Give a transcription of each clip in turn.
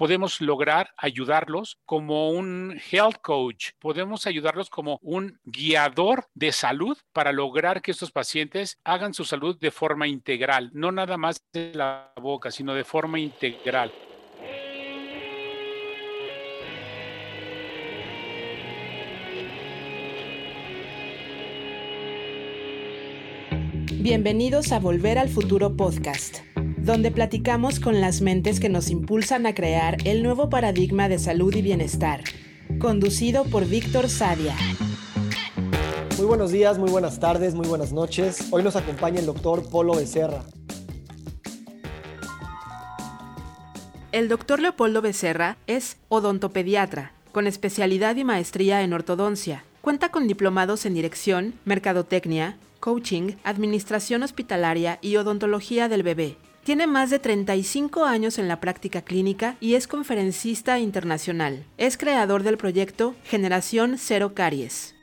podemos lograr ayudarlos como un health coach, podemos ayudarlos como un guiador de salud para lograr que estos pacientes hagan su salud de forma integral, no nada más de la boca, sino de forma integral. Bienvenidos a Volver al Futuro Podcast, donde platicamos con las mentes que nos impulsan a crear el nuevo paradigma de salud y bienestar, conducido por Víctor Sadia. Muy buenos días, muy buenas tardes, muy buenas noches. Hoy nos acompaña el doctor Polo Becerra. El doctor Leopoldo Becerra es odontopediatra, con especialidad y maestría en ortodoncia. Cuenta con diplomados en dirección, mercadotecnia, coaching, administración hospitalaria y odontología del bebé. Tiene más de 35 años en la práctica clínica y es conferencista internacional. Es creador del proyecto Generación Cero Caries.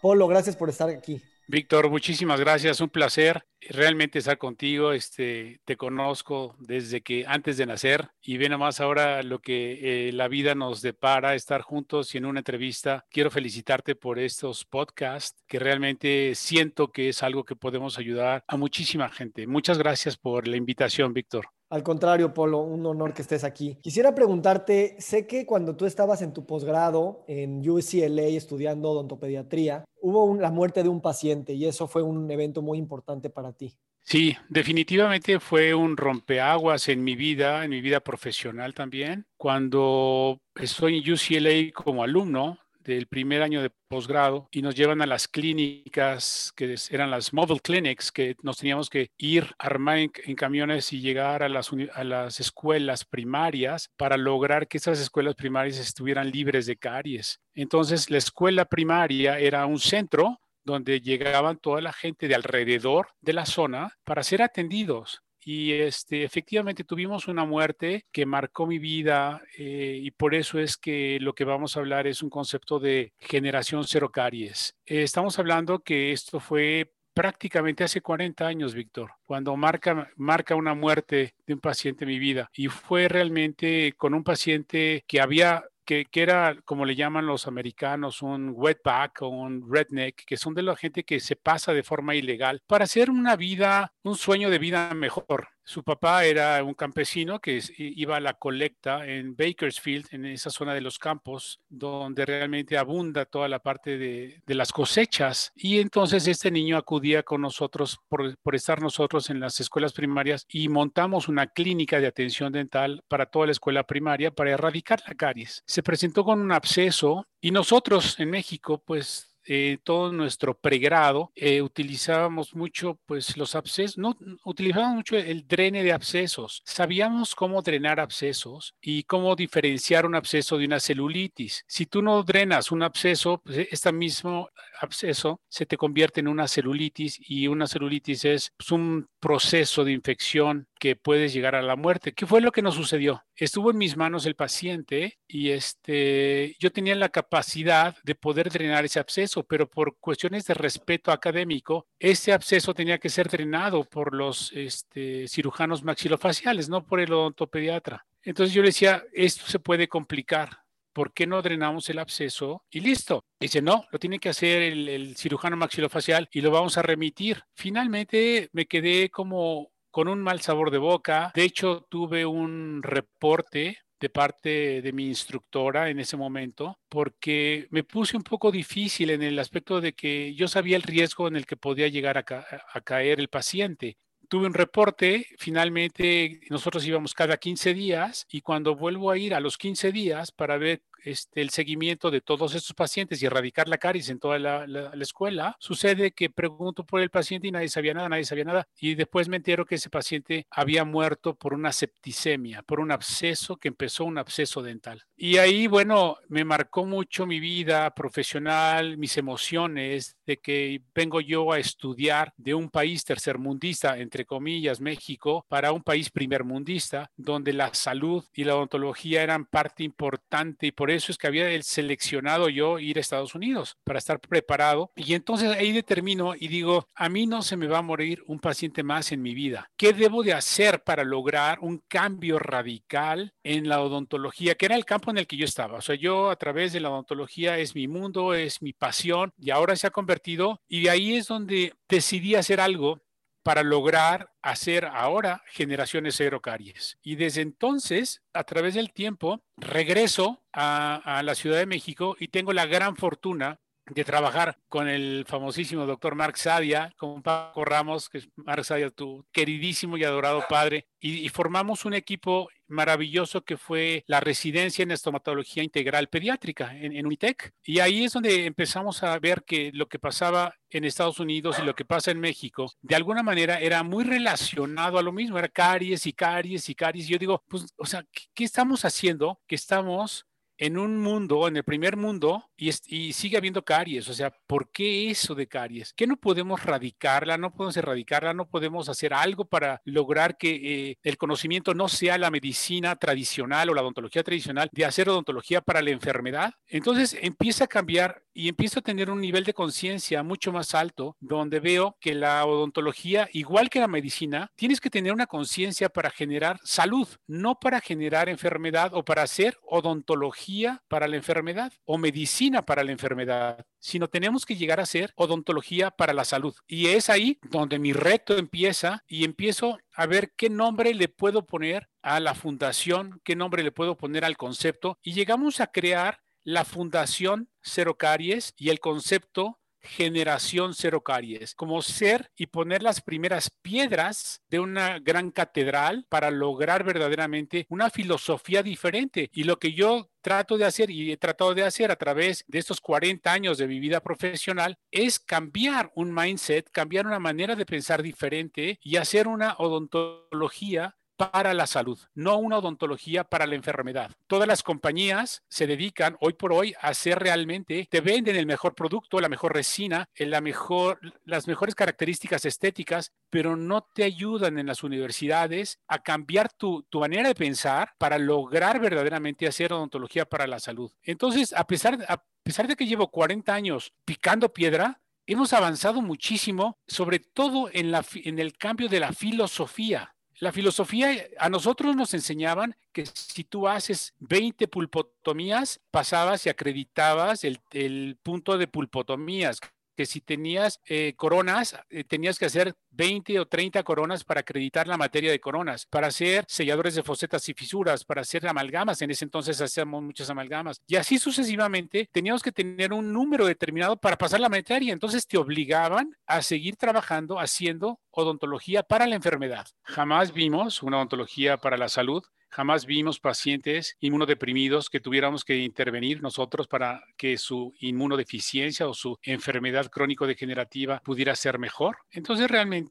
Polo, gracias por estar aquí. Víctor, muchísimas gracias, un placer realmente estar contigo. Este, te conozco desde que antes de nacer y ve nomás ahora lo que eh, la vida nos depara, estar juntos y en una entrevista. Quiero felicitarte por estos podcasts que realmente siento que es algo que podemos ayudar a muchísima gente. Muchas gracias por la invitación, Víctor. Al contrario, Polo, un honor que estés aquí. Quisiera preguntarte, sé que cuando tú estabas en tu posgrado en UCLA estudiando odontopediatría, hubo la muerte de un paciente y eso fue un evento muy importante para ti. Sí, definitivamente fue un rompeaguas en mi vida, en mi vida profesional también. Cuando estoy en UCLA como alumno, del primer año de posgrado y nos llevan a las clínicas que eran las mobile clinics que nos teníamos que ir armar en, camiones y llegar a las, a las escuelas primarias para lograr que esas escuelas primarias estuvieran libres de caries. Entonces la escuela primaria era un centro donde llegaban toda la gente de alrededor de la zona para ser atendidos y este, efectivamente tuvimos una muerte que marcó mi vida eh, y por eso es que lo que vamos a hablar es un concepto de generación cero caries. Eh, estamos hablando que esto fue prácticamente hace 40 años, Víctor, cuando marca, marca una muerte de un paciente en mi vida. Y fue realmente con un paciente que había que, era, como le llaman los americanos, un wetback o un redneck, que son de la gente que se pasa de forma ilegal para hacer una vida, un sueño de vida mejor. Su papá era un campesino que iba a la colecta en Bakersfield, en esa zona de los campos, donde realmente abunda toda la parte de, las cosechas. Y entonces este niño acudía con nosotros por, por, estar nosotros en las escuelas primarias y montamos una clínica de atención dental para toda la escuela primaria para erradicar la caries. Se presentó con un absceso y nosotros en México, pues eh, todo nuestro pregrado eh, utilizábamos mucho pues los abscesos, no utilizábamos mucho el drene de abscesos. Sabíamos cómo drenar abscesos y cómo diferenciar un absceso de una celulitis. Si tú no drenas un absceso, pues este mismo absceso se te convierte en una celulitis y una celulitis es pues, un proceso de infección que puedes llegar a la muerte. ¿Qué fue lo que nos sucedió? Estuvo en mis manos el paciente y este, yo tenía la capacidad de poder drenar ese absceso, pero por cuestiones de respeto académico, ese absceso tenía que ser drenado por los este, cirujanos maxilofaciales, no por el odontopediatra. Entonces yo le decía, esto se puede complicar. ¿Por qué no drenamos el absceso? Y listo. Dice, no, lo tiene que hacer el, el cirujano maxilofacial y lo vamos a remitir. Finalmente me quedé como con un mal sabor de boca. De hecho, tuve un reporte de parte de mi instructora en ese momento, porque me puse un poco difícil en el aspecto de que yo sabía el riesgo en el que podía llegar a, a caer el paciente tuve un reporte, finalmente nosotros íbamos cada 15 días y cuando vuelvo a ir a los 15 días para ver este, el seguimiento de todos estos pacientes y erradicar la caries en toda la, escuela, sucede que pregunto por el paciente y nadie sabía nada, nadie sabía nada. Y después me entero que ese paciente había muerto por una septicemia, por un absceso que empezó un absceso dental. Y ahí, bueno, me marcó mucho mi vida profesional, mis emociones de que vengo yo a estudiar de un país tercermundista, entre comillas, México, para un país primermundista, donde la salud y la odontología eran parte importante y por eso es que había seleccionado yo ir a Estados Unidos para estar preparado. Y entonces ahí determino y digo, a mí no se me va a morir un paciente más en mi vida. ¿Qué debo de hacer para lograr un cambio radical en la odontología, que era el campo en el que yo estaba? O sea, yo a través de la odontología es mi mundo, es mi pasión y ahora se ha convertido y de ahí es donde decidí hacer algo para lograr hacer ahora generaciones cero caries. Y desde entonces, a través del tiempo, regreso a, a, la Ciudad de México y tengo la gran fortuna de trabajar con el famosísimo doctor Mark Sadia, con Paco Ramos, que es Mark Sadia, tu queridísimo y adorado padre, y, formamos un equipo maravilloso que fue la residencia en estomatología integral pediátrica en, en, Unitec. Y ahí es donde empezamos a ver que lo que pasaba en Estados Unidos y lo que pasa en México, de alguna manera era muy relacionado a lo mismo, era caries y caries y caries. Y yo digo, pues, o sea, ¿qué, qué estamos haciendo? Que estamos en un mundo, en el primer mundo, y, y, sigue habiendo caries. O sea, ¿por qué eso de caries? ¿Qué no podemos radicarla? No podemos erradicarla, no podemos hacer algo para lograr que eh, el conocimiento no sea la medicina tradicional o la odontología tradicional de hacer odontología para la enfermedad. Entonces empieza a cambiar y empiezo a tener un nivel de conciencia mucho más alto, donde veo que la odontología, igual que la medicina, tienes que tener una conciencia para generar salud, no para generar enfermedad o para hacer odontología para la enfermedad o medicina para la enfermedad, sino tenemos que llegar a ser odontología para la salud. Y es ahí donde mi reto empieza y empiezo a ver qué nombre le puedo poner a la fundación, qué nombre le puedo poner al concepto y llegamos a crear la Fundación Cero Caries y el concepto generación cero caries, como ser y poner las primeras piedras de una gran catedral para lograr verdaderamente una filosofía diferente. Y lo que yo trato de hacer y he tratado de hacer a través de estos 40 años de mi vida profesional es cambiar un mindset, cambiar una manera de pensar diferente y hacer una odontología para la salud, no una odontología para la enfermedad. Todas las compañías se dedican hoy por hoy a hacer realmente, te venden el mejor producto, la mejor resina, la mejor, las mejores características estéticas, pero no te ayudan en las universidades a cambiar tu, tu manera de pensar para lograr verdaderamente hacer odontología para la salud. Entonces, a pesar, a pesar de que llevo 40 años picando piedra, hemos avanzado muchísimo, sobre todo en, la, en el cambio de la filosofía la filosofía, a nosotros nos enseñaban que si tú haces 20 pulpotomías, pasabas y acreditabas el, el punto de pulpotomías, que si tenías eh, coronas, eh, tenías que hacer 20 o 30 coronas para acreditar la materia de coronas, para hacer selladores de fosetas y fisuras, para hacer amalgamas. En ese entonces hacíamos muchas amalgamas. Y así sucesivamente teníamos que tener un número determinado para pasar la materia. Entonces te obligaban a seguir trabajando haciendo odontología para la enfermedad. Jamás vimos una odontología para la salud Jamás vimos pacientes inmunodeprimidos que tuviéramos que intervenir nosotros para que su inmunodeficiencia o su enfermedad crónico-degenerativa pudiera ser mejor. Entonces realmente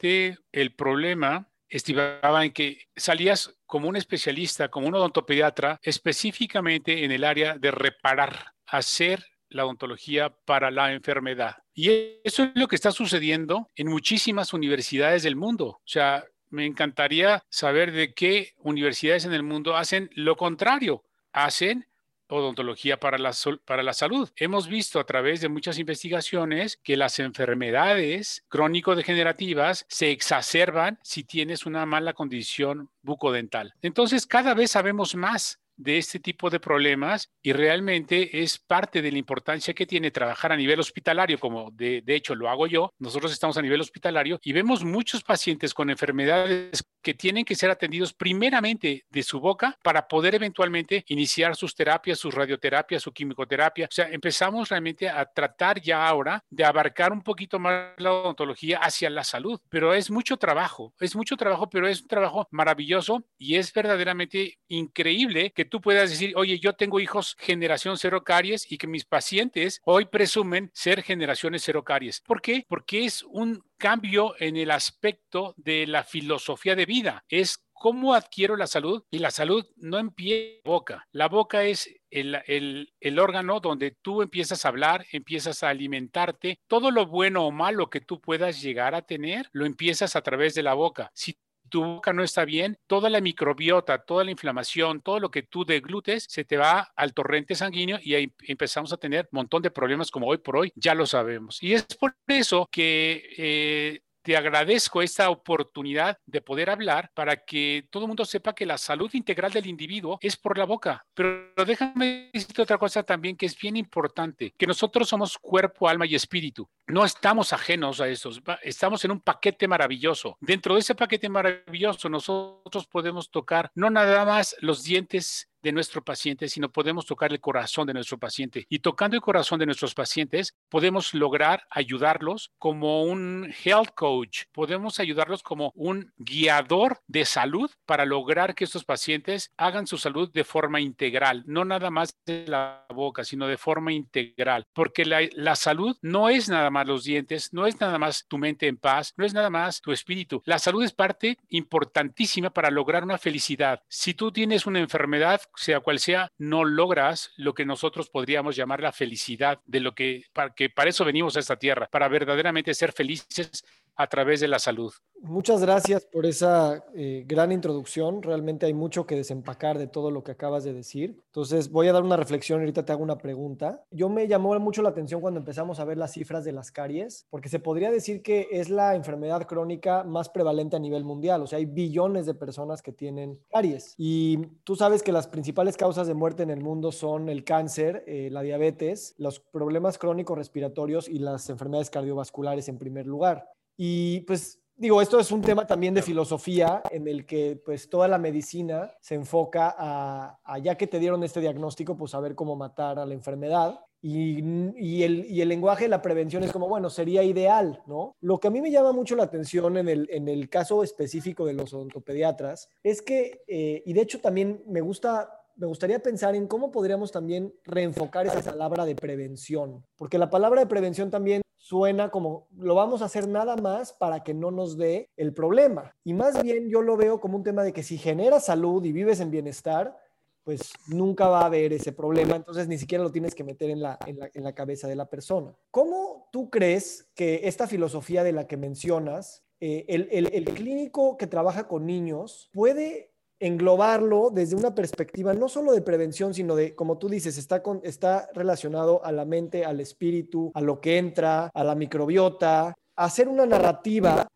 el problema estimaba en que salías como un especialista, como un odontopediatra, específicamente en el área de reparar, hacer la odontología para la enfermedad. Y eso es lo que está sucediendo en muchísimas universidades del mundo. O sea, me encantaría saber de qué universidades en el mundo hacen lo contrario, hacen odontología para la, para la salud. Hemos visto a través de muchas investigaciones que las enfermedades crónico-degenerativas se exacerban si tienes una mala condición bucodental. Entonces, cada vez sabemos más de este tipo de problemas y realmente es parte de la importancia que tiene trabajar a nivel hospitalario, como de, de, hecho lo hago yo. Nosotros estamos a nivel hospitalario y vemos muchos pacientes con enfermedades que tienen que ser atendidos primeramente de su boca para poder eventualmente iniciar sus terapias, sus radioterapias, su quimicoterapia. O sea, empezamos realmente a tratar ya ahora de abarcar un poquito más la odontología hacia la salud, pero es mucho trabajo, es mucho trabajo, pero es un trabajo maravilloso y es verdaderamente increíble que tú puedas decir, oye, yo tengo hijos generación cero caries y que mis pacientes hoy presumen ser generaciones cero caries. ¿Por qué? Porque es un cambio en el aspecto de la filosofía de vida. Es cómo adquiero la salud y la salud no empieza en la boca. La boca es el, el, el, órgano donde tú empiezas a hablar, empiezas a alimentarte. Todo lo bueno o malo que tú puedas llegar a tener, lo empiezas a través de la boca. Si tu boca no está bien, toda la microbiota, toda la inflamación, todo lo que tú deglutes se te va al torrente sanguíneo y ahí empezamos a tener un montón de problemas como hoy por hoy ya lo sabemos. Y es por eso que eh, te agradezco esta oportunidad de poder hablar para que todo el mundo sepa que la salud integral del individuo es por la boca. Pero déjame decirte otra cosa también que es bien importante, que nosotros somos cuerpo, alma y espíritu. No estamos ajenos a eso, estamos en un paquete maravilloso. Dentro de ese paquete maravilloso nosotros podemos tocar no nada más los dientes de nuestro paciente, sino podemos tocar el corazón de nuestro paciente. Y tocando el corazón de nuestros pacientes, podemos lograr ayudarlos como un health coach, podemos ayudarlos como un guiador de salud para lograr que estos pacientes hagan su salud de forma integral, no nada más de la boca, sino de forma integral, porque la, la salud no es nada más los dientes, no es nada más tu mente en paz, no es nada más tu espíritu. La salud es parte importantísima para lograr una felicidad. Si tú tienes una enfermedad, sea cual sea, no logras lo que nosotros podríamos llamar la felicidad de lo que para, que para eso venimos a esta tierra, para verdaderamente ser felices a través de la salud. Muchas gracias por esa eh, gran introducción. Realmente hay mucho que desempacar de todo lo que acabas de decir. Entonces voy a dar una reflexión y ahorita te hago una pregunta. Yo me llamó mucho la atención cuando empezamos a ver las cifras de las caries, porque se podría decir que es la enfermedad crónica más prevalente a nivel mundial. O sea, hay billones de personas que tienen caries. Y tú sabes que las principales causas de muerte en el mundo son el cáncer, eh, la diabetes, los problemas crónicos respiratorios y las enfermedades cardiovasculares en primer lugar. Y pues digo, esto es un tema también de filosofía en el que pues toda la medicina se enfoca a, ya que te dieron este diagnóstico, pues a ver cómo matar a la enfermedad. Y, y, el, y, el, lenguaje de la prevención es como, bueno, sería ideal, ¿no? Lo que a mí me llama mucho la atención en el, en el caso específico de los odontopediatras es que, eh, y de hecho también me gusta me gustaría pensar en cómo podríamos también reenfocar esa palabra de prevención, porque la palabra de prevención también suena como lo vamos a hacer nada más para que no nos dé el problema. Y más bien yo lo veo como un tema de que si generas salud y vives en bienestar, pues nunca va a haber ese problema, entonces ni siquiera lo tienes que meter en la, en la, cabeza de la persona. ¿Cómo tú crees que esta filosofía de la que mencionas, eh, el, el, el clínico que trabaja con niños puede englobarlo desde una perspectiva no solo de prevención, sino de, como tú dices, está, con, está relacionado a la mente, al espíritu, a lo que entra, a la microbiota, hacer una narrativa,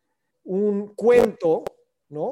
un cuento, ¿no?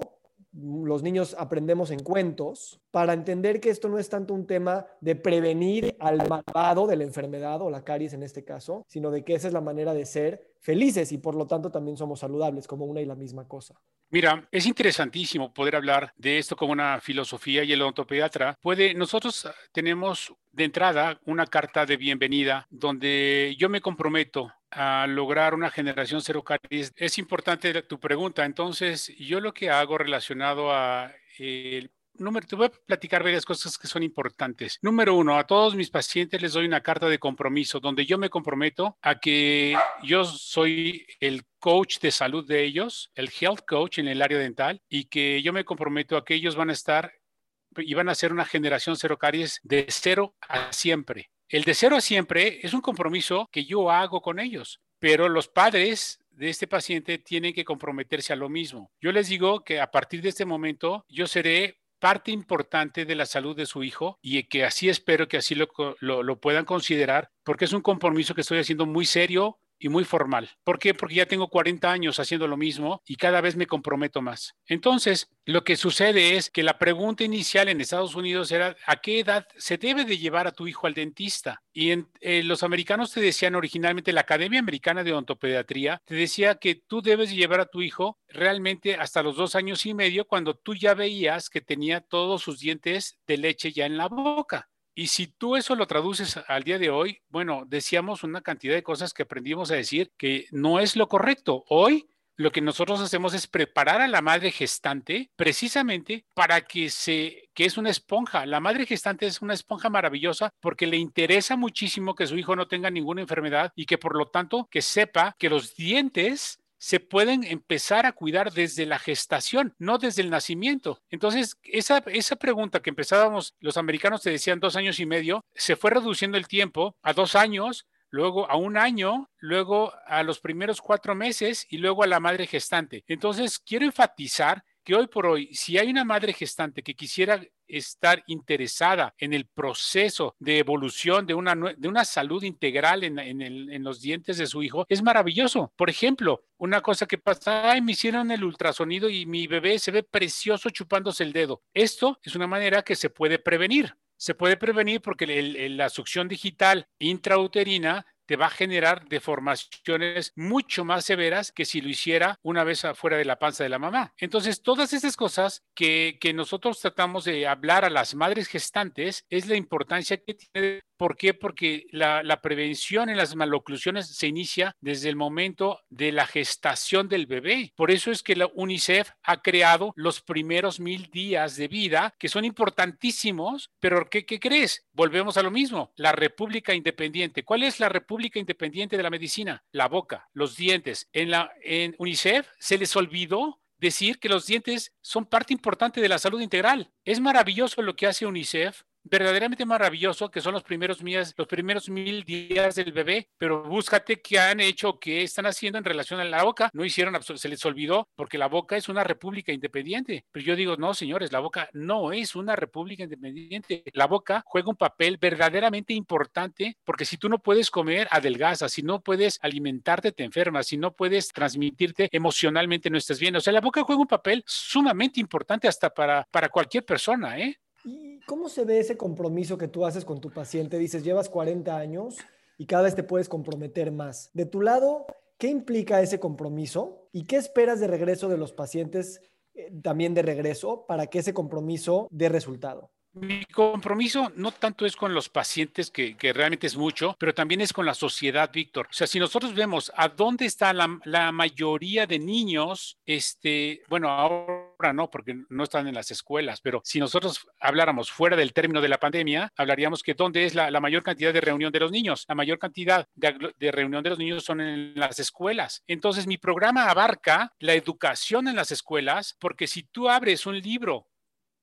Los niños aprendemos en cuentos para entender que esto no es tanto un tema de prevenir al malvado de la enfermedad o la caries en este caso, sino de que esa es la manera de ser felices y por lo tanto también somos saludables como una y la misma cosa. Mira, es interesantísimo poder hablar de esto como una filosofía y el odontopediatra puede, nosotros tenemos de entrada una carta de bienvenida donde yo me comprometo a lograr una generación cero caries. Es importante tu pregunta, entonces yo lo que hago relacionado a el número, te voy a platicar varias cosas que son importantes. Número uno, a todos mis pacientes les doy una carta de compromiso donde yo me comprometo a que yo soy el coach de salud de ellos, el health coach en el área dental, y que yo me comprometo a que ellos van a estar y van a ser una generación cero caries de cero a siempre. El de cero a siempre es un compromiso que yo hago con ellos, pero los padres de este paciente tienen que comprometerse a lo mismo. Yo les digo que a partir de este momento yo seré parte importante de la salud de su hijo y que así espero que así lo, lo, puedan considerar, porque es un compromiso que estoy haciendo muy serio y muy formal. ¿Por qué? Porque ya tengo 40 años haciendo lo mismo y cada vez me comprometo más. Entonces, lo que sucede es que la pregunta inicial en Estados Unidos era ¿a qué edad se debe de llevar a tu hijo al dentista? Y en, eh, los americanos te decían originalmente, la Academia Americana de Odontopediatría te decía que tú debes llevar a tu hijo realmente hasta los dos años y medio cuando tú ya veías que tenía todos sus dientes de leche ya en la boca. Y si tú eso lo traduces al día de hoy, bueno, decíamos una cantidad de cosas que aprendimos a decir que no es lo correcto. Hoy lo que nosotros hacemos es preparar a la madre gestante precisamente para que se, que es una esponja. La madre gestante es una esponja maravillosa porque le interesa muchísimo que su hijo no tenga ninguna enfermedad y que por lo tanto que sepa que los dientes se pueden empezar a cuidar desde la gestación, no desde el nacimiento. Entonces, esa, esa pregunta que empezábamos, los americanos te decían dos años y medio, se fue reduciendo el tiempo a dos años, luego a un año, luego a los primeros cuatro meses y luego a la madre gestante. Entonces, quiero enfatizar que hoy por hoy, si hay una madre gestante que quisiera estar interesada en el proceso de evolución de una, de una salud integral en, en, los dientes de su hijo, es maravilloso. Por ejemplo, una cosa que pasa, ay, me hicieron el ultrasonido y mi bebé se ve precioso chupándose el dedo. Esto es una manera que se puede prevenir. Se puede prevenir porque la succión digital intrauterina te va a generar deformaciones mucho más severas que si lo hiciera una vez afuera de la panza de la mamá. Entonces, todas esas cosas que, que nosotros tratamos de hablar a las madres gestantes es la importancia que tiene ¿Por qué? Porque la, prevención en las maloclusiones se inicia desde el momento de la gestación del bebé. Por eso es que la UNICEF ha creado los primeros mil días de vida, que son importantísimos, pero ¿qué, crees? Volvemos a lo mismo, la República Independiente. ¿Cuál es la República Independiente de la Medicina? La boca, los dientes. En, la, en UNICEF se les olvidó decir que los dientes son parte importante de la salud integral. Es maravilloso lo que hace UNICEF verdaderamente maravilloso, que son los primeros, días, los primeros mil días del bebé, pero búscate qué han hecho, qué están haciendo en relación a la boca. No hicieron, se les olvidó, porque la boca es una república independiente. Pero yo digo, no, señores, la boca no es una república independiente. La boca juega un papel verdaderamente importante, porque si tú no puedes comer, adelgazas, si no puedes alimentarte, te enfermas, si no puedes transmitirte emocionalmente, no estás bien. O sea, la boca juega un papel sumamente importante hasta para, para cualquier persona, ¿eh? ¿Y cómo se ve ese compromiso que tú haces con tu paciente? Dices, llevas 40 años y cada vez te puedes comprometer más. De tu lado, ¿qué implica ese compromiso? ¿Y qué esperas de regreso de los pacientes, eh, también de regreso, para que ese compromiso dé resultado? Mi compromiso no tanto es con los pacientes, que, realmente es mucho, pero también es con la sociedad, Víctor. O sea, si nosotros vemos a dónde está la, mayoría de niños, este, bueno, ahora no, porque no están en las escuelas, pero si nosotros habláramos fuera del término de la pandemia, hablaríamos que dónde es la, mayor cantidad de reunión de los niños. La mayor cantidad de, reunión de los niños son en las escuelas. Entonces, mi programa abarca la educación en las escuelas, porque si tú abres un libro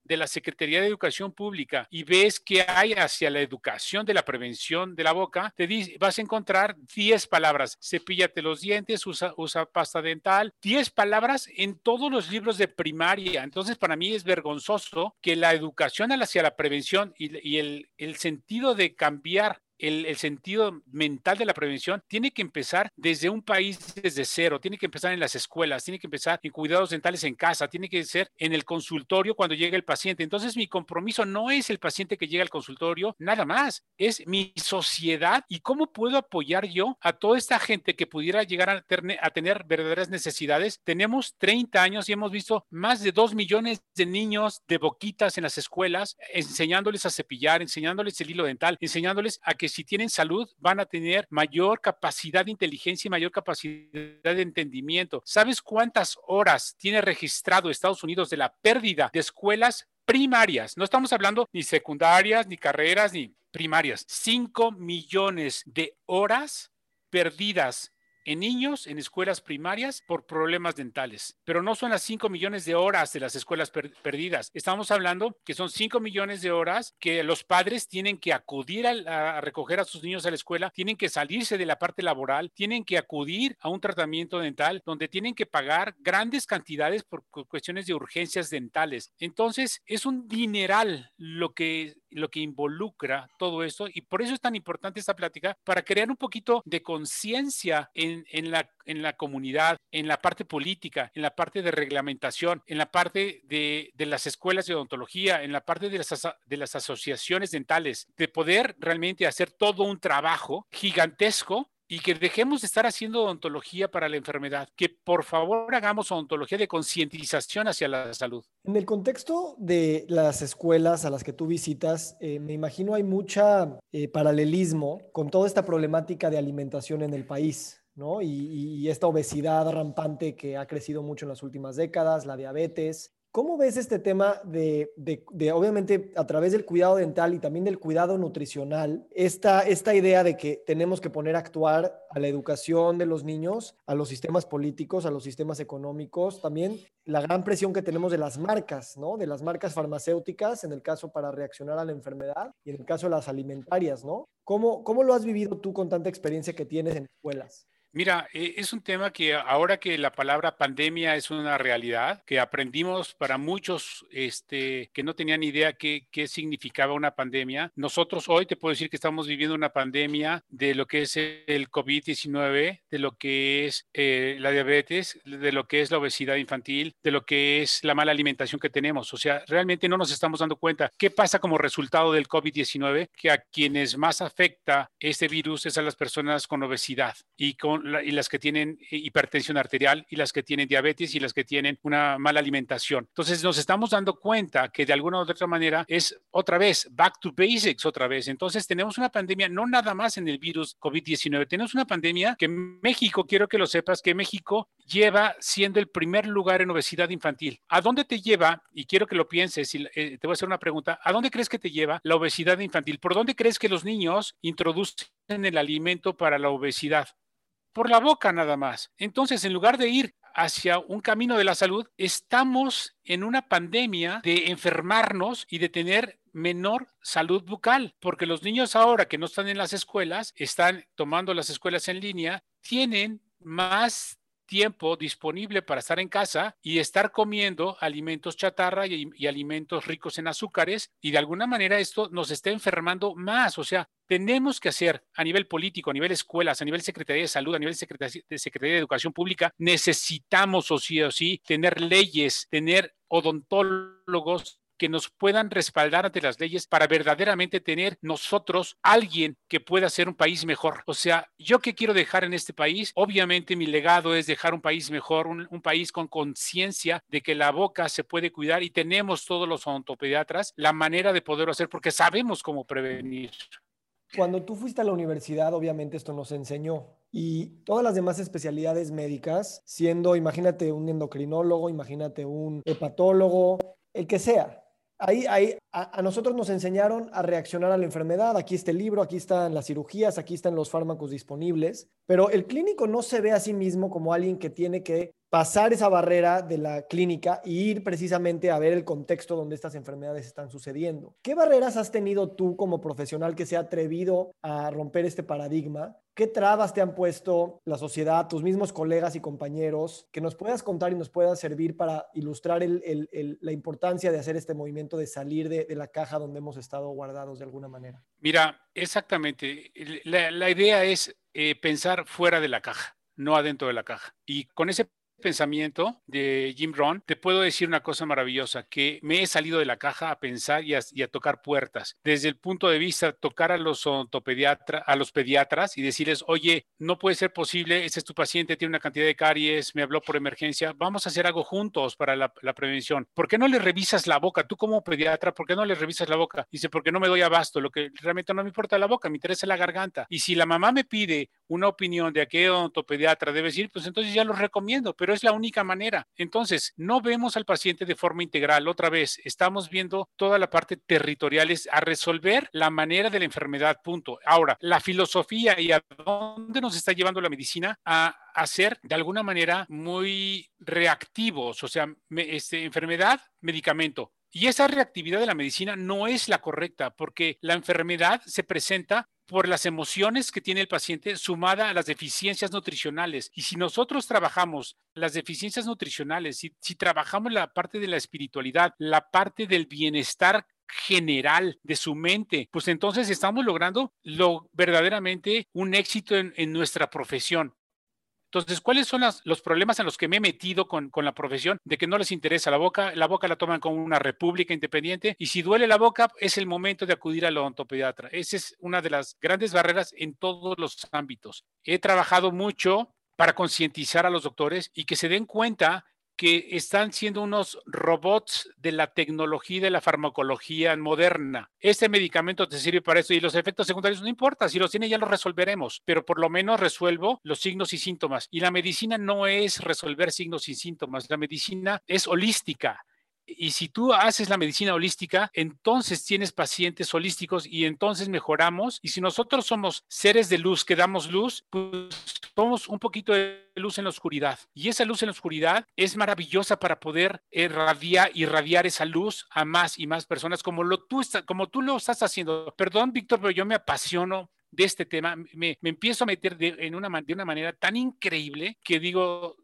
de la Secretaría de Educación Pública y ves que hay hacia la educación de la prevención de la boca, te vas a encontrar 10 palabras. Cepíllate los dientes, usa, usa pasta dental, 10 palabras en todos los libros de primaria. Entonces, para mí es vergonzoso que la educación hacia la prevención y, el, el sentido de cambiar el, sentido mental de la prevención tiene que empezar desde un país desde cero, tiene que empezar en las escuelas, tiene que empezar en cuidados dentales en casa, tiene que ser en el consultorio cuando llega el paciente. Entonces mi compromiso no es el paciente que llega al consultorio, nada más, es mi sociedad y cómo puedo apoyar yo a toda esta gente que pudiera llegar a, a tener verdaderas necesidades. Tenemos 30 años y hemos visto más de 2 millones de niños de boquitas en las escuelas, enseñándoles a cepillar, enseñándoles el hilo dental, enseñándoles a que si tienen salud van a tener mayor capacidad de inteligencia y mayor capacidad de entendimiento. ¿Sabes cuántas horas tiene registrado Estados Unidos de la pérdida de escuelas primarias? No estamos hablando ni secundarias, ni carreras, ni primarias. Cinco millones de horas perdidas en niños en escuelas primarias por problemas dentales. Pero no son las 5 millones de horas de las escuelas perdidas. Estamos hablando que son 5 millones de horas que los padres tienen que acudir a, recoger a sus niños a la escuela, tienen que salirse de la parte laboral, tienen que acudir a un tratamiento dental donde tienen que pagar grandes cantidades por cuestiones de urgencias dentales. Entonces, es un dineral lo que lo que involucra todo esto y por eso es tan importante esta plática para crear un poquito de conciencia en, en, la, en la comunidad, en la parte política, en la parte de reglamentación, en la parte de, de las escuelas de odontología, en la parte de las, de las asociaciones dentales, de poder realmente hacer todo un trabajo gigantesco y que dejemos de estar haciendo odontología para la enfermedad, que por favor hagamos odontología de concientización hacia la salud. En el contexto de las escuelas a las que tú visitas, eh, me imagino hay mucha eh, paralelismo con toda esta problemática de alimentación en el país. ¿No? Y, esta obesidad rampante que ha crecido mucho en las últimas décadas, la diabetes, ¿Cómo ves este tema de, obviamente, a través del cuidado dental y también del cuidado nutricional, esta, esta idea de que tenemos que poner a actuar a la educación de los niños, a los sistemas políticos, a los sistemas económicos, también la gran presión que tenemos de las marcas, ¿no? De las marcas farmacéuticas, en el caso para reaccionar a la enfermedad y en el caso de las alimentarias, ¿no? ¿Cómo, cómo lo has vivido tú con tanta experiencia que tienes en escuelas? Mira, e, es un tema que ahora que la palabra pandemia es una realidad, que aprendimos para muchos este, que no tenían idea qué, qué significaba una pandemia, nosotros hoy te puedo decir que estamos viviendo una pandemia de lo que es el COVID-19, de lo que es eh, la diabetes, de lo que es la obesidad infantil, de lo que es la mala alimentación que tenemos. O sea, realmente no nos estamos dando cuenta qué pasa como resultado del COVID-19, que a quienes más afecta este virus es a las personas con obesidad y con y las que tienen hipertensión arterial y las que tienen diabetes y las que tienen una mala alimentación. Entonces nos estamos dando cuenta que de alguna u otra manera es otra vez back to basics otra vez. Entonces tenemos una pandemia no nada más en el virus COVID-19, tenemos una pandemia que México, quiero que lo sepas, que México lleva siendo el primer lugar en obesidad infantil. ¿A dónde te lleva? Y quiero que lo pienses y eh, te voy a hacer una pregunta. ¿A dónde crees que te lleva la obesidad infantil? ¿Por dónde crees que los niños introducen el alimento para la obesidad? Por la boca nada más. Entonces, en lugar de ir hacia un camino de la salud, estamos en una pandemia de enfermarnos y de tener menor salud bucal, porque los niños ahora que no están en las escuelas, están tomando las escuelas en línea, tienen más tiempo disponible para estar en casa y estar comiendo alimentos chatarra y, alimentos ricos en azúcares y de alguna manera esto nos está enfermando más. O sea, tenemos que hacer a nivel político, a nivel escuelas, a nivel Secretaría de Salud, a nivel Secretaría de, Secretaría de Educación Pública, necesitamos o sí o sí tener leyes, tener odontólogos que nos puedan respaldar ante las leyes para verdaderamente tener nosotros alguien que pueda hacer un país mejor. O sea, yo qué quiero dejar en este país, obviamente mi legado es dejar un país mejor, un, país con conciencia de que la boca se puede cuidar y tenemos todos los odontopediatras la manera de poderlo hacer porque sabemos cómo prevenir. Cuando tú fuiste a la universidad, obviamente esto nos enseñó. Y todas las demás especialidades médicas, siendo, imagínate, un endocrinólogo, imagínate un hepatólogo, el que sea, Ahí, ahí a, nosotros nos enseñaron a reaccionar a la enfermedad. Aquí está el libro, aquí están las cirugías, aquí están los fármacos disponibles. Pero el clínico no se ve a sí mismo como alguien que tiene que pasar esa barrera de la clínica e ir precisamente a ver el contexto donde estas enfermedades están sucediendo. ¿Qué barreras has tenido tú como profesional que se ha atrevido a romper este paradigma? ¿Qué trabas te han puesto la sociedad, tus mismos colegas y compañeros, que nos puedas contar y nos puedas servir para ilustrar la importancia de hacer este movimiento de salir de, la caja donde hemos estado guardados de alguna manera? Mira, exactamente. La, idea es eh, pensar fuera de la caja, no adentro de la caja. Y con ese pensamiento de Jim Rohn, te puedo decir una cosa maravillosa, que me he salido de la caja a pensar y a, tocar puertas. Desde el punto de vista, tocar a los ontopediatras, a los pediatras y decirles, oye, no puede ser posible, ese es tu paciente, tiene una cantidad de caries, me habló por emergencia, vamos a hacer algo juntos para la, prevención. ¿Por qué no le revisas la boca? Tú como pediatra, ¿por qué no le revisas la boca? Dice, porque no me doy abasto, lo que realmente no me importa la boca, me interesa la garganta. Y si la mamá me pide una opinión de a qué ontopediatra debe ir, pues entonces ya lo recomiendo, pero es la única manera. Entonces, no vemos al paciente de forma integral. Otra vez, estamos viendo toda la parte territorial, es a resolver la manera de la enfermedad, punto. Ahora, la filosofía y a dónde nos está llevando la medicina a hacer de alguna manera muy reactivos, o sea, este, enfermedad, medicamento, y esa reactividad de la medicina no es la correcta porque la enfermedad se presenta por las emociones que tiene el paciente sumada a las deficiencias nutricionales. Y si nosotros trabajamos las deficiencias nutricionales, si, si trabajamos la parte de la espiritualidad, la parte del bienestar general de su mente, pues entonces estamos logrando lo verdaderamente un éxito en, en nuestra profesión. Entonces, ¿cuáles son los problemas en los que me he metido con, con, la profesión? De que no les interesa la boca, la boca la toman como una república independiente y si duele la boca es el momento de acudir al odontopediatra. Esa es una de las grandes barreras en todos los ámbitos. He trabajado mucho para concientizar a los doctores y que se den cuenta que están siendo unos robots de la tecnología de la farmacología moderna. Este medicamento te sirve para eso y los efectos secundarios no importa, si los tiene ya los resolveremos, pero por lo menos resuelvo los signos y síntomas. Y la medicina no es resolver signos y síntomas, la medicina es holística y si tú haces la medicina holística, entonces tienes pacientes holísticos y entonces mejoramos. Y si nosotros somos seres de luz que damos luz, pues somos un poquito de luz en la oscuridad. Y esa luz en la oscuridad es maravillosa para poder irradiar, irradiar esa luz a más y más personas como, lo, tú, tú lo estás haciendo. Perdón, Víctor, pero yo me apasiono de este tema, me, empiezo a meter de una manera tan increíble que digo,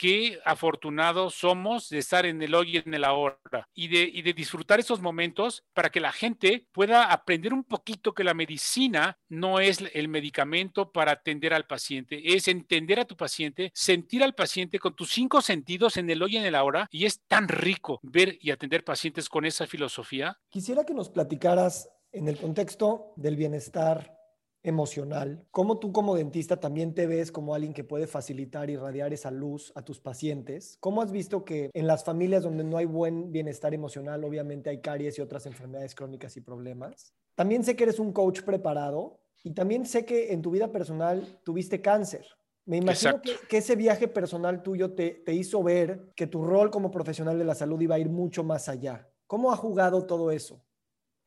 qué afortunados somos de estar en el hoy y en el ahora y de, y de disfrutar esos momentos para que la gente pueda aprender un poquito que la medicina no es el medicamento para atender al paciente, es entender a tu paciente, sentir al paciente con tus cinco sentidos en el hoy y en el ahora y es tan rico ver y atender pacientes con esa filosofía. Quisiera que nos platicaras en el contexto del bienestar emocional, cómo tú como dentista también te ves como alguien que puede facilitar y radiar esa luz a tus pacientes. ¿Cómo has visto que en las familias donde no hay buen bienestar emocional, obviamente hay caries y otras enfermedades crónicas y problemas? También sé que eres un coach preparado y también sé que en tu vida personal tuviste cáncer. Me imagino que, ese viaje personal tuyo te, hizo ver que tu rol como profesional de la salud iba a ir mucho más allá. ¿Cómo ha jugado todo eso?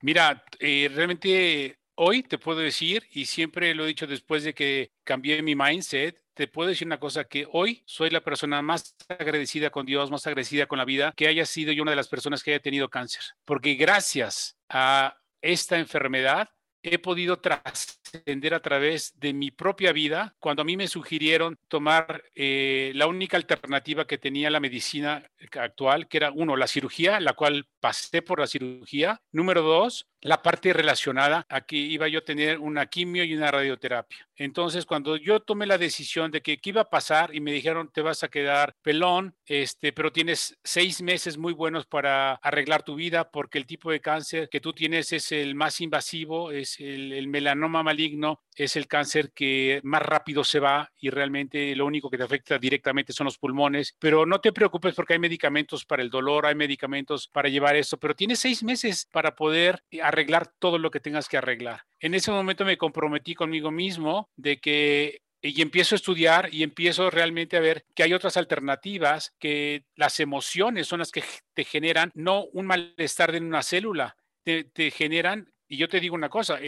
Mira, eh, realmente hoy te puedo decir, y siempre lo he dicho después de que cambié mi mindset, te puedo decir una cosa, que hoy soy la persona más agradecida con Dios, más agradecida con la vida, que haya sido yo una de las personas que haya tenido cáncer. Porque gracias a esta enfermedad he podido trascender a través de mi propia vida cuando a mí me sugirieron tomar eh, la única alternativa que tenía la medicina actual, que era uno, la cirugía, la cual pasé por la cirugía. Número dos, la parte relacionada a que iba yo a tener una quimio y una radioterapia. Entonces, cuando yo tomé la decisión de que qué iba a pasar y me dijeron, te vas a quedar pelón, este, pero tienes seis meses muy buenos para arreglar tu vida porque el tipo de cáncer que tú tienes es el más invasivo, es el, el melanoma maligno, es el cáncer que más rápido se va y realmente lo único que te afecta directamente son los pulmones, pero no te preocupes porque hay medicamentos para el dolor, hay medicamentos para llevar eso, pero tienes seis meses para poder arreglar todo lo que tengas que arreglar. En ese momento me comprometí conmigo mismo de que y empiezo a estudiar y empiezo realmente a ver que hay otras alternativas, que las emociones son las que te generan no un malestar en una célula, te, te generan y yo te digo una cosa,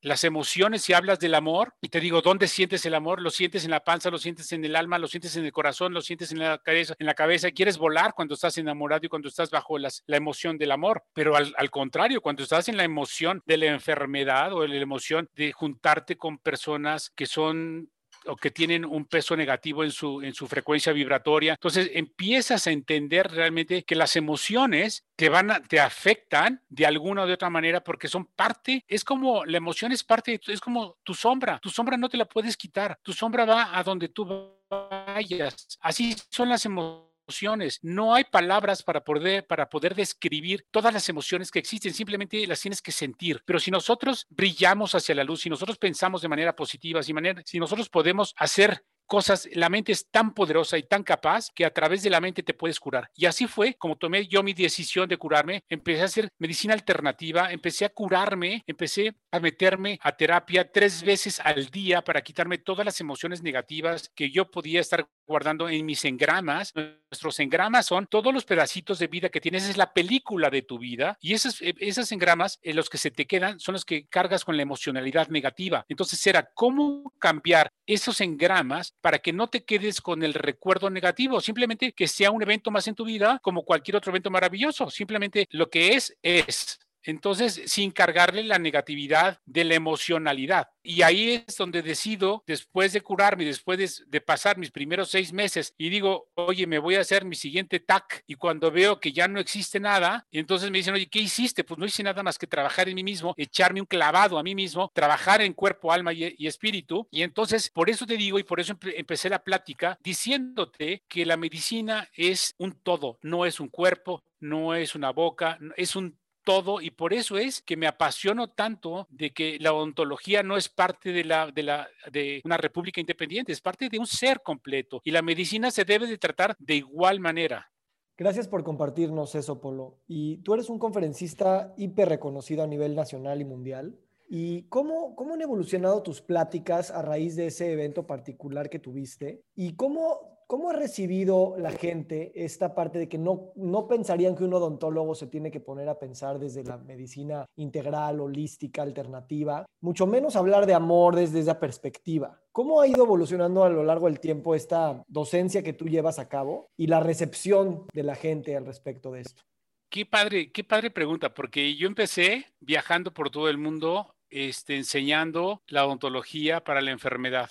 las emociones, si hablas del amor, y te digo, ¿dónde sientes el amor? Lo sientes en la panza, lo sientes en el alma, lo sientes en el corazón, lo sientes en la cabeza, en la cabeza. Quieres volar cuando estás enamorado y cuando estás bajo la emoción del amor. Pero al, al, contrario, cuando estás en la emoción de la enfermedad o en la emoción de juntarte con personas que son o que tienen un peso negativo en su, en su frecuencia vibratoria. Entonces empiezas a entender realmente que las emociones te van a, te afectan de alguna o de otra manera porque son parte, es como la emoción es parte, es como tu sombra, tu sombra no te la puedes quitar, tu sombra va a donde tú vayas. Así son las emociones emociones. No hay palabras para poder, para poder describir todas las emociones que existen, simplemente las tienes que sentir. Pero si nosotros brillamos hacia la luz, si nosotros pensamos de manera positiva, si, manera, si nosotros podemos hacer cosas, la mente es tan poderosa y tan capaz que a través de la mente te puedes curar. Y así fue como tomé yo mi decisión de curarme, empecé a hacer medicina alternativa, empecé a curarme, empecé a meterme a terapia tres veces al día para quitarme todas las emociones negativas que yo podía estar guardando en mis engramas. Nuestros engramas son todos los pedacitos de vida que tienes, es la película de tu vida y esas, eh, esas engramas, en los que se te quedan, son los que cargas con la emocionalidad negativa. Entonces era cómo cambiar esos engramas para que no te quedes con el recuerdo negativo, simplemente que sea un evento más en tu vida como cualquier otro evento maravilloso, simplemente lo que es es. Entonces, sin cargarle la negatividad de la emocionalidad. Y ahí es donde decido, después de curarme, después de, pasar mis primeros seis meses, y digo, oye, me voy a hacer mi siguiente TAC. Y cuando veo que ya no existe nada, entonces me dicen, oye, ¿qué hiciste? Pues no hice nada más que trabajar en mí mismo, echarme un clavado a mí mismo, trabajar en cuerpo, alma y, espíritu. Y entonces, por eso te digo, y por eso empecé la plática, diciéndote que la medicina es un todo, no es un cuerpo, no es una boca, es un todo y por eso es que me apasiono tanto de que la odontología no es parte de, la, de, la, de una república independiente, es parte de un ser completo y la medicina se debe de tratar de igual manera. Gracias por compartirnos eso, Polo. Y tú eres un conferencista hiper reconocido a nivel nacional y mundial. ¿Y cómo, cómo han evolucionado tus pláticas a raíz de ese evento particular que tuviste? ¿Y cómo ¿Cómo ha recibido la gente esta parte de que no, no pensarían que un odontólogo se tiene que poner a pensar desde la medicina integral, holística, alternativa? Mucho menos hablar de amor desde esa perspectiva. ¿Cómo ha ido evolucionando a lo largo del tiempo esta docencia que tú llevas a cabo y la recepción de la gente al respecto de esto? Qué padre, qué padre pregunta, porque yo empecé viajando por todo el mundo este, enseñando la odontología para la enfermedad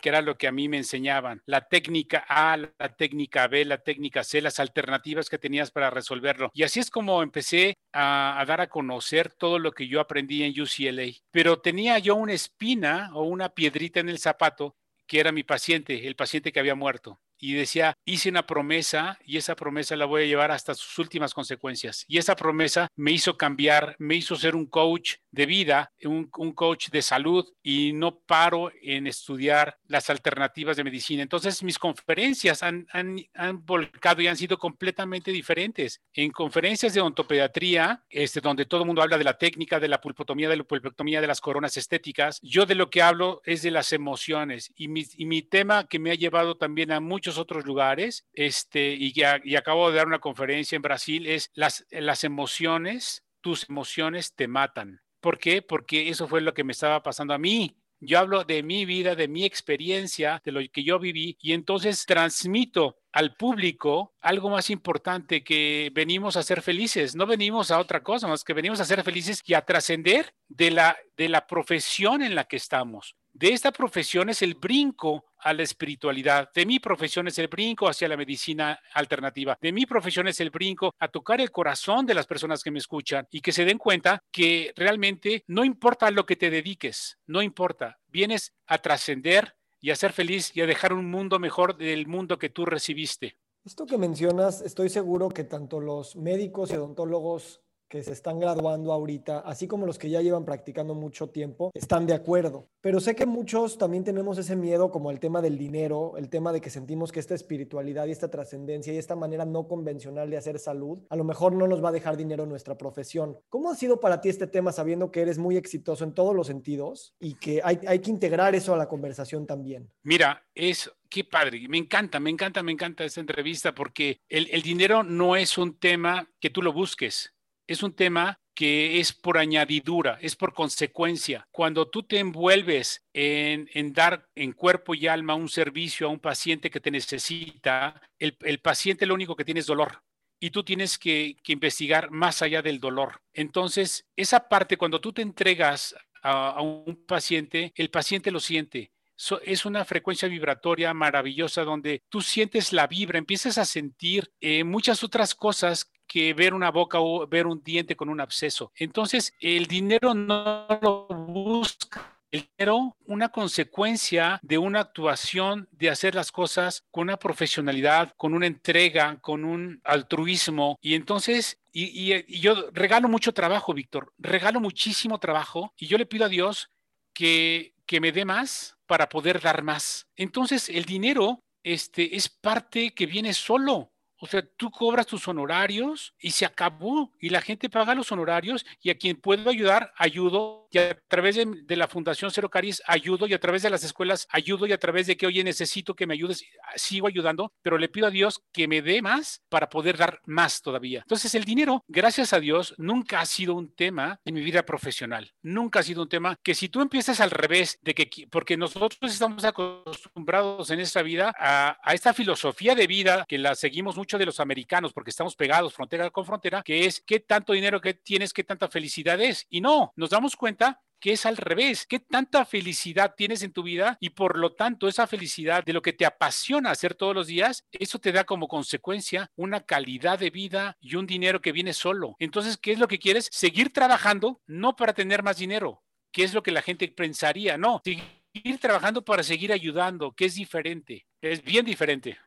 que era lo que a mí me enseñaban. La técnica A, la técnica B, la técnica C, las alternativas que tenías para resolverlo. Y así es como empecé a, a, dar a conocer todo lo que yo aprendí en UCLA. Pero tenía yo una espina o una piedrita en el zapato que era mi paciente, el paciente que había muerto y decía, hice una promesa y esa promesa la voy a llevar hasta sus últimas consecuencias. Y esa promesa me hizo cambiar, me hizo ser un coach de vida, un, coach de salud y no paro en estudiar las alternativas de medicina. Entonces mis conferencias han, han, han volcado y han sido completamente diferentes. En conferencias de odontopediatría, este, donde todo el mundo habla de la técnica, de la pulpotomía, de la pulpotomía, de las coronas estéticas, yo de lo que hablo es de las emociones y mi, y mi tema que me ha llevado también a muchos otros lugares, este, y, y acabo de dar una conferencia en Brasil, es las, las emociones, tus emociones te matan. ¿Por qué? Porque eso fue lo que me estaba pasando a mí. Yo hablo de mi vida, de mi experiencia, de lo que yo viví y entonces transmito al público algo más importante que venimos a ser felices, no venimos a otra cosa más que venimos a ser felices y a trascender de la, de la profesión en la que estamos. De esta profesión es el brinco a la espiritualidad. De mi profesión es el brinco hacia la medicina alternativa. De mi profesión es el brinco a tocar el corazón de las personas que me escuchan y que se den cuenta que realmente no importa lo que te dediques, no importa. Vienes a trascender y a ser feliz y a dejar un mundo mejor del mundo que tú recibiste. Esto que mencionas, estoy seguro que tanto los médicos y odontólogos que se están graduando ahorita, así como los que ya llevan practicando mucho tiempo, están de acuerdo. Pero sé que muchos también tenemos ese miedo como el tema del dinero, el tema de que sentimos que esta espiritualidad y esta trascendencia y esta manera no convencional de hacer salud, a lo mejor no nos va a dejar dinero en nuestra profesión. ¿Cómo ha sido para ti este tema sabiendo que eres muy exitoso en todos los sentidos y que hay, hay que integrar eso a la conversación también? Mira, es qué padre, me encanta, me encanta, me encanta esta entrevista porque el, el dinero no es un tema que tú lo busques es un tema que es por añadidura, es por consecuencia. Cuando tú te envuelves en, dar en cuerpo y alma un servicio a un paciente que te necesita, el, paciente lo único que tiene es dolor y tú tienes que, investigar más allá del dolor. Entonces, esa parte, cuando tú te entregas a un paciente, el paciente lo siente. So, es una frecuencia vibratoria maravillosa donde tú sientes la vibra, empiezas a sentir eh, muchas otras cosas que ver una boca o ver un diente con un absceso. Entonces, el dinero no lo busca. El dinero, una consecuencia de una actuación de hacer las cosas con una profesionalidad, con una entrega, con un altruismo. Y entonces, y, y, y yo regalo mucho trabajo, Víctor, regalo muchísimo trabajo y yo le pido a Dios que, que me dé más para poder dar más. Entonces, el dinero este, es parte que viene solo. O sea, tú cobras tus honorarios y se acabó. Y la gente paga los honorarios y a quien puedo ayudar, ayudo. Y a través de, de, la Fundación Cero Caries, ayudo. Y a través de las escuelas, ayudo. Y a través de que, oye, necesito que me ayudes, sigo ayudando. Pero le pido a Dios que me dé más para poder dar más todavía. Entonces, el dinero, gracias a Dios, nunca ha sido un tema en mi vida profesional. Nunca ha sido un tema que si tú empiezas al revés, de que, porque nosotros estamos acostumbrados en esta vida a, a esta filosofía de vida que la seguimos mucho de los americanos, porque estamos pegados frontera con frontera, que es qué tanto dinero que tienes, qué tanta felicidad es. Y no, nos damos cuenta que es al revés, qué tanta felicidad tienes en tu vida y por lo tanto esa felicidad de lo que te apasiona hacer todos los días, eso te da como consecuencia una calidad de vida y un dinero que viene solo. Entonces, ¿qué es lo que quieres? Seguir trabajando, no para tener más dinero, que es lo que la gente pensaría, no, seguir trabajando para seguir ayudando, que es diferente, es bien diferente.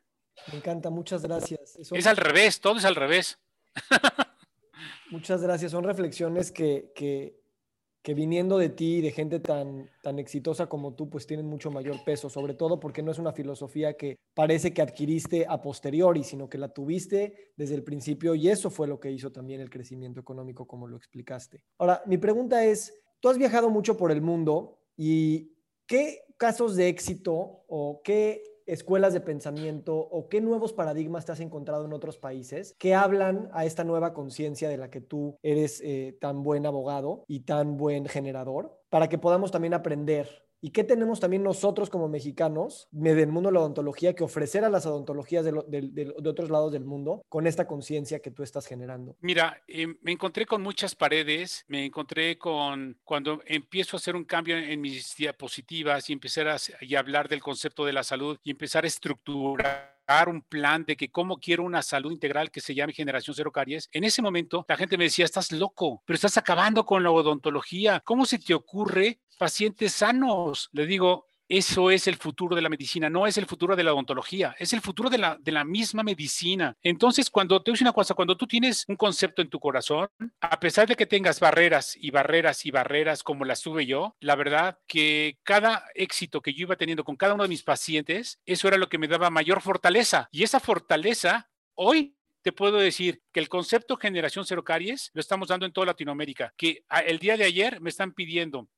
Me encanta, muchas gracias. Es al revés, todo es al revés. muchas gracias, son reflexiones que, que, que, viniendo de ti y de gente tan, tan exitosa como tú, pues tienen mucho mayor peso, sobre todo porque no es una filosofía que parece que adquiriste a posteriori, sino que la tuviste desde el principio y eso fue lo que hizo también el crecimiento económico, como lo explicaste. Ahora, mi pregunta es, tú has viajado mucho por el mundo y ¿qué casos de éxito o qué escuelas de pensamiento o qué nuevos paradigmas te has encontrado en otros países que hablan a esta nueva conciencia de la que tú eres eh, tan buen abogado y tan buen generador para que podamos también aprender ¿Y qué tenemos también nosotros como mexicanos del mundo de la odontología que ofrecer a las odontologías de, otros lados del mundo con esta conciencia que tú estás generando? Mira, eh, me encontré con muchas paredes, me encontré con cuando empiezo a hacer un cambio en, mis diapositivas y empezar a, a hablar del concepto de la salud y empezar a estructurar un plan de que cómo quiero una salud integral que se llame Generación Cero Caries, en ese momento la gente me decía, estás loco, pero estás acabando con la odontología. ¿Cómo se te ocurre pacientes sanos? Le digo, eso es el futuro de la medicina, no es el futuro de la odontología, es el futuro de la, misma medicina. Entonces, cuando te una cosa, cuando tú tienes un concepto en tu corazón, a pesar de que tengas barreras y barreras y barreras como las tuve yo, la verdad que cada éxito que yo iba teniendo con cada uno de mis pacientes, eso era lo que me daba mayor fortaleza. Y esa fortaleza hoy te puedo decir que el concepto generación cero caries lo estamos dando en toda Latinoamérica, que el día de ayer me están pidiendo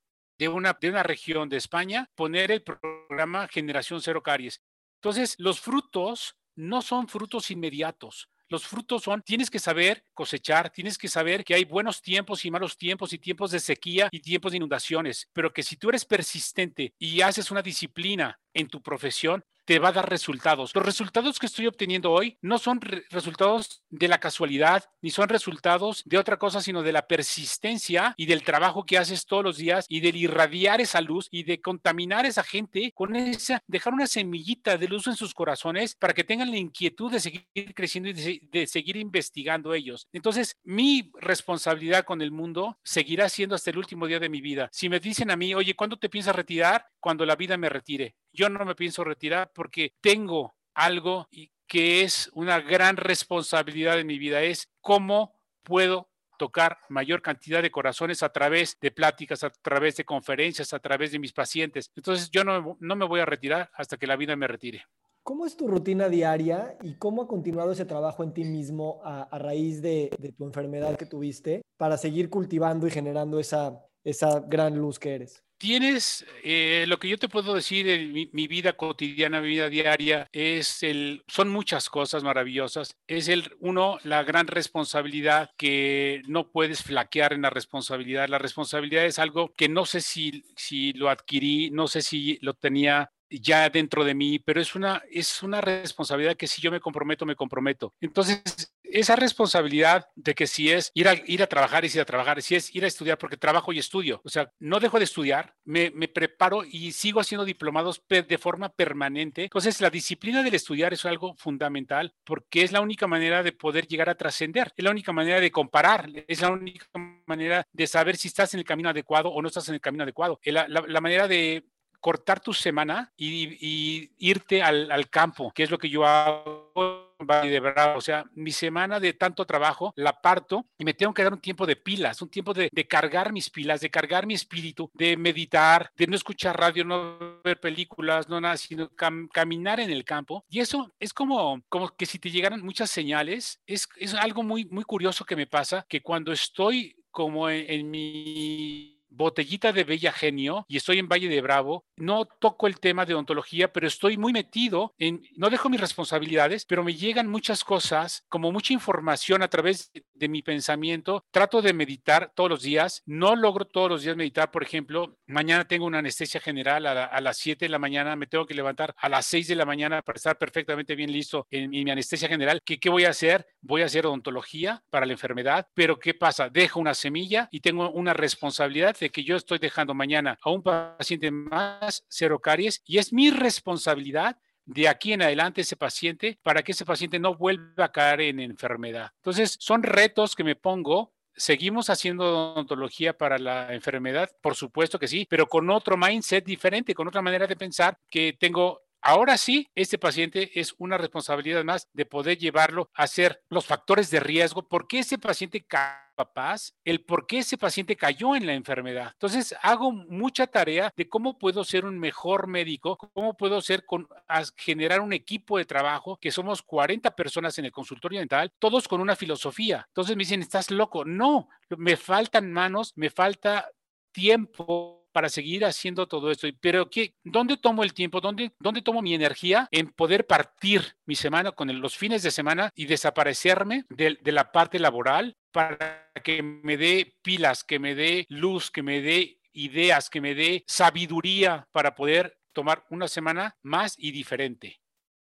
de una, de una región de España poner el programa Generación Cero Caries. Entonces, los frutos no son frutos inmediatos. Los frutos son, tienes que saber cosechar, tienes que saber que hay buenos tiempos y malos tiempos y tiempos de sequía y tiempos de inundaciones, pero que si tú eres persistente y haces una disciplina en tu profesión, te va a dar resultados. Los resultados que estoy obteniendo hoy no son resultados de la casualidad, ni son resultados de otra cosa, sino de la persistencia y del trabajo que haces todos los días y del irradiar esa luz y de contaminar a esa gente con esa, dejar una semillita de luz en sus corazones para que tengan la inquietud de seguir creciendo y de, de seguir investigando ellos. Entonces, mi responsabilidad con el mundo seguirá siendo hasta el último día de mi vida. Si me dicen a mí, oye, ¿cuándo te piensas retirar? Cuando la vida me retire. Yo no me pienso retirar porque tengo algo que es una gran responsabilidad en mi vida, es cómo puedo tocar mayor cantidad de corazones a través de pláticas, a través de conferencias, a través de mis pacientes. Entonces yo no, no me voy a retirar hasta que la vida me retire. ¿Cómo es tu rutina diaria y cómo ha continuado ese trabajo en ti mismo a, raíz de, de, tu enfermedad que tuviste para seguir cultivando y generando esa, esa gran luz que eres? Tienes, eh, lo que yo te puedo decir en mi, vida cotidiana, mi vida diaria, es el, son muchas cosas maravillosas. Es el, uno, la gran responsabilidad que no puedes flaquear en la responsabilidad. La responsabilidad es algo que no sé si, si lo adquirí, no sé si lo tenía ya dentro de mí, pero es una, es una responsabilidad que si yo me comprometo, me comprometo. Entonces, esa responsabilidad de que si es ir a, ir a trabajar, es ir a trabajar, si es ir a estudiar, porque trabajo y estudio, o sea, no dejo de estudiar, me, me preparo y sigo haciendo diplomados de forma permanente. Entonces, la disciplina del estudiar es algo fundamental porque es la única manera de poder llegar a trascender, es la única manera de comparar, es la única manera de saber si estás en el camino adecuado o no estás en el camino adecuado. la, la manera de, cortar tu semana y, irte al, campo, que es lo que yo hago de verdad. O sea, mi semana de tanto trabajo la parto y me tengo que dar un tiempo de pilas, un tiempo de, cargar mis pilas, de cargar mi espíritu, de meditar, de no escuchar radio, no ver películas, no nada, sino caminar en el campo. Y eso es como, como que si te llegaran muchas señales, es, es algo muy, muy curioso que me pasa, que cuando estoy como en mi botellita de Bella Genio y estoy en Valle de Bravo, no toco el tema de ontología, pero estoy muy metido en, no dejo mis responsabilidades, pero me llegan muchas cosas, como mucha información a través de mi pensamiento. Trato de meditar todos los días, no logro todos los días meditar, por ejemplo, mañana tengo una anestesia general a, las 7 de la mañana, me tengo que levantar a las 6 de la mañana para estar perfectamente bien listo en, mi anestesia general. ¿Qué, ¿Qué voy a hacer? Voy a hacer odontología para la enfermedad, pero ¿qué pasa? Dejo una semilla y tengo una responsabilidad que yo estoy dejando mañana a un paciente más cero caries y es mi responsabilidad de aquí en adelante ese paciente para que ese paciente no vuelva a caer en enfermedad. Entonces, son retos que me pongo ¿Seguimos haciendo odontología para la enfermedad? Por supuesto que sí, pero con otro mindset diferente, con otra manera de pensar que tengo Ahora sí, este paciente es una responsabilidad más de poder llevarlo a hacer los factores de riesgo, por qué ese paciente capaz, el por qué ese paciente cayó en la enfermedad. Entonces, hago mucha tarea de cómo puedo ser un mejor médico, cómo puedo ser con, generar un equipo de trabajo, que somos 40 personas en el consultorio dental, todos con una filosofía. Entonces me dicen, estás loco. No, me faltan manos, me falta tiempo para seguir haciendo todo esto. Pero ¿qué, ¿dónde tomo el tiempo? ¿Dónde, ¿Dónde tomo mi energía en poder partir mi semana con los fines de semana y desaparecerme de, la parte laboral para que me dé pilas, que me dé luz, que me dé ideas, que me dé sabiduría para poder tomar una semana más y diferente.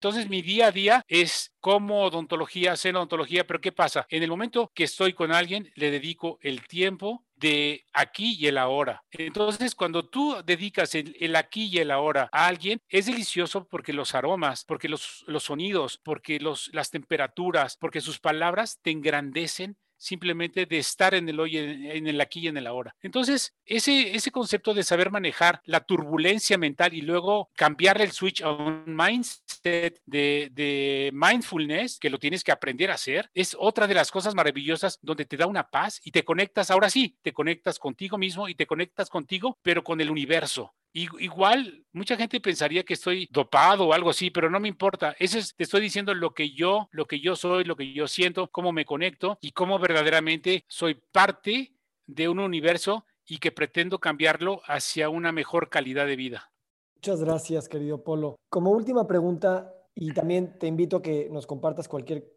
Entonces mi día a día es como odontología, hacer odontología, pero ¿qué pasa? En el momento que estoy con alguien, le dedico el tiempo de aquí y el ahora. Entonces, cuando tú dedicas el, aquí y el ahora a alguien, es delicioso porque los aromas, porque los, los sonidos, porque los, las temperaturas, porque sus palabras te engrandecen simplemente de estar en el hoy, en el aquí y en el ahora. Entonces, ese, ese concepto de saber manejar la turbulencia mental y luego cambiarle el switch a un mindset de, de mindfulness, que lo tienes que aprender a hacer, es otra de las cosas maravillosas donde te da una paz y te conectas, ahora sí, te conectas contigo mismo y te conectas contigo, pero con el universo. Igual, mucha gente pensaría que estoy dopado o algo así, pero no me importa. Ese es, te estoy diciendo lo que yo, lo que yo soy, lo que yo siento, cómo me conecto y cómo verdaderamente soy parte de un universo y que pretendo cambiarlo hacia una mejor calidad de vida. Muchas gracias, querido Polo. Como última pregunta, y también te invito a que nos compartas cualquier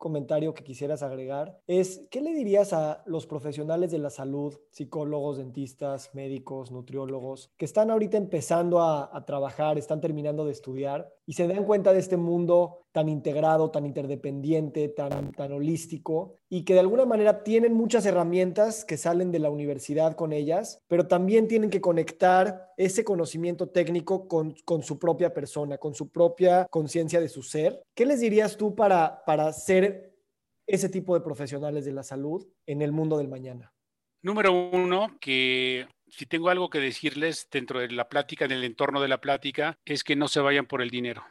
comentario que quisieras agregar es, ¿qué le dirías a los profesionales de la salud, psicólogos, dentistas, médicos, nutriólogos, que están ahorita empezando a, trabajar, están terminando de estudiar y se dan cuenta de este mundo tan integrado, tan interdependiente, tan, tan holístico y que de alguna manera tienen muchas herramientas que salen de la universidad con ellas, pero también tienen que conectar ese conocimiento técnico con, con su propia persona, con su propia conciencia de su ser. ¿Qué les dirías tú para, para ser ese tipo de profesionales de la salud en el mundo del mañana? Número uno, que si tengo algo que decirles dentro de la plática, en el entorno de la plática, es que no se vayan por el dinero.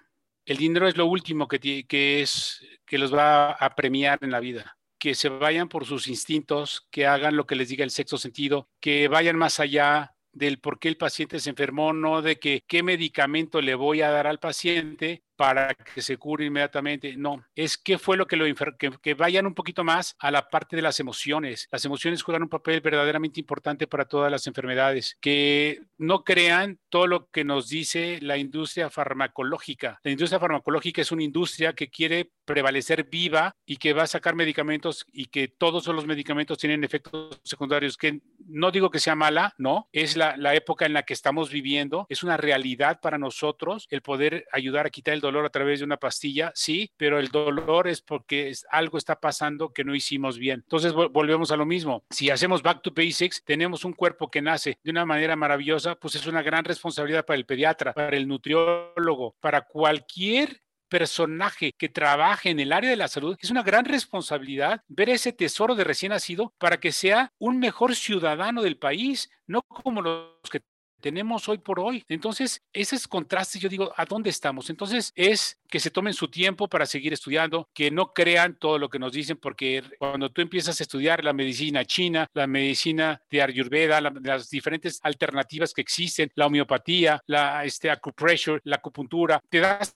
El dinero es lo último que, que, es, que los va a premiar en la vida. Que se vayan por sus instintos, que hagan lo que les diga el sexto sentido, que vayan más allá del por qué el paciente se enfermó, no de qué medicamento le voy a dar al paciente, para que se cure inmediatamente. No, es qué fue lo que lo que, que vayan un poquito más a la parte de las emociones. Las emociones juegan un papel verdaderamente importante para todas las enfermedades. Que no crean todo lo que nos dice la industria farmacológica. La industria farmacológica es una industria que quiere prevalecer viva y que va a sacar medicamentos y que todos los medicamentos tienen efectos secundarios. Que no digo que sea mala, no, es la, la época en la que estamos viviendo, es una realidad para nosotros el poder ayudar a quitar el dolor dolor a través de una pastilla, sí, pero el dolor es porque algo está pasando que no hicimos bien. Entonces volvemos a lo mismo. Si hacemos back to basics, tenemos un cuerpo que nace de una manera maravillosa, pues es una gran responsabilidad para el pediatra, para el nutriólogo, para cualquier personaje que trabaje en el área de la salud, es una gran responsabilidad ver ese tesoro de recién nacido para que sea un mejor ciudadano del país, no como los que tenemos hoy por hoy. Entonces, esos contrastes, yo digo, ¿a dónde estamos? Entonces, es que se tomen su tiempo para seguir estudiando, que no crean todo lo que nos dicen, porque cuando tú empiezas a estudiar la medicina china, la medicina de Ayurveda, las diferentes alternativas que existen, la homeopatía, la este, acupressure, la acupuntura, te das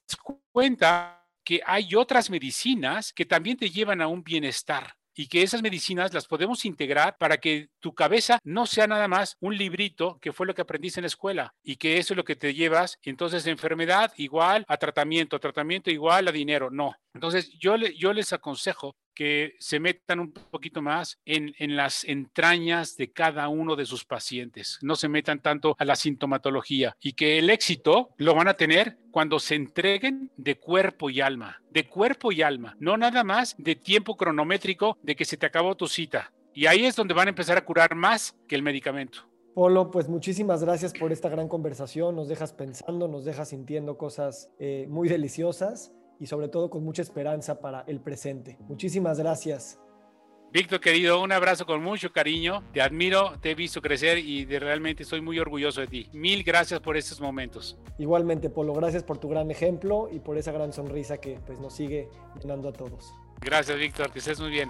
cuenta que hay otras medicinas que también te llevan a un bienestar y que esas medicinas las podemos integrar para que tu cabeza no sea nada más un librito que fue lo que aprendiste en la escuela y que eso es lo que te llevas. Entonces, enfermedad igual a tratamiento, tratamiento igual a dinero. No. Entonces, yo, le, yo les aconsejo que se metan un poquito más en, en, las entrañas de cada uno de sus pacientes, no se metan tanto a la sintomatología y que el éxito lo van a tener cuando se entreguen de cuerpo y alma, de cuerpo y alma, no nada más de tiempo cronométrico de que se te acabó tu cita. Y ahí es donde van a empezar a curar más que el medicamento. Polo, pues muchísimas gracias por esta gran conversación. Nos dejas pensando, nos dejas sintiendo cosas eh, muy deliciosas y sobre todo con mucha esperanza para el presente. Muchísimas gracias. Víctor, querido, un abrazo con mucho cariño. Te admiro, te he visto crecer y de, realmente estoy muy orgulloso de ti. Mil gracias por estos momentos. Igualmente, Polo, gracias por tu gran ejemplo y por esa gran sonrisa que pues, nos sigue llenando a todos. Gracias, Víctor, que estés muy bien.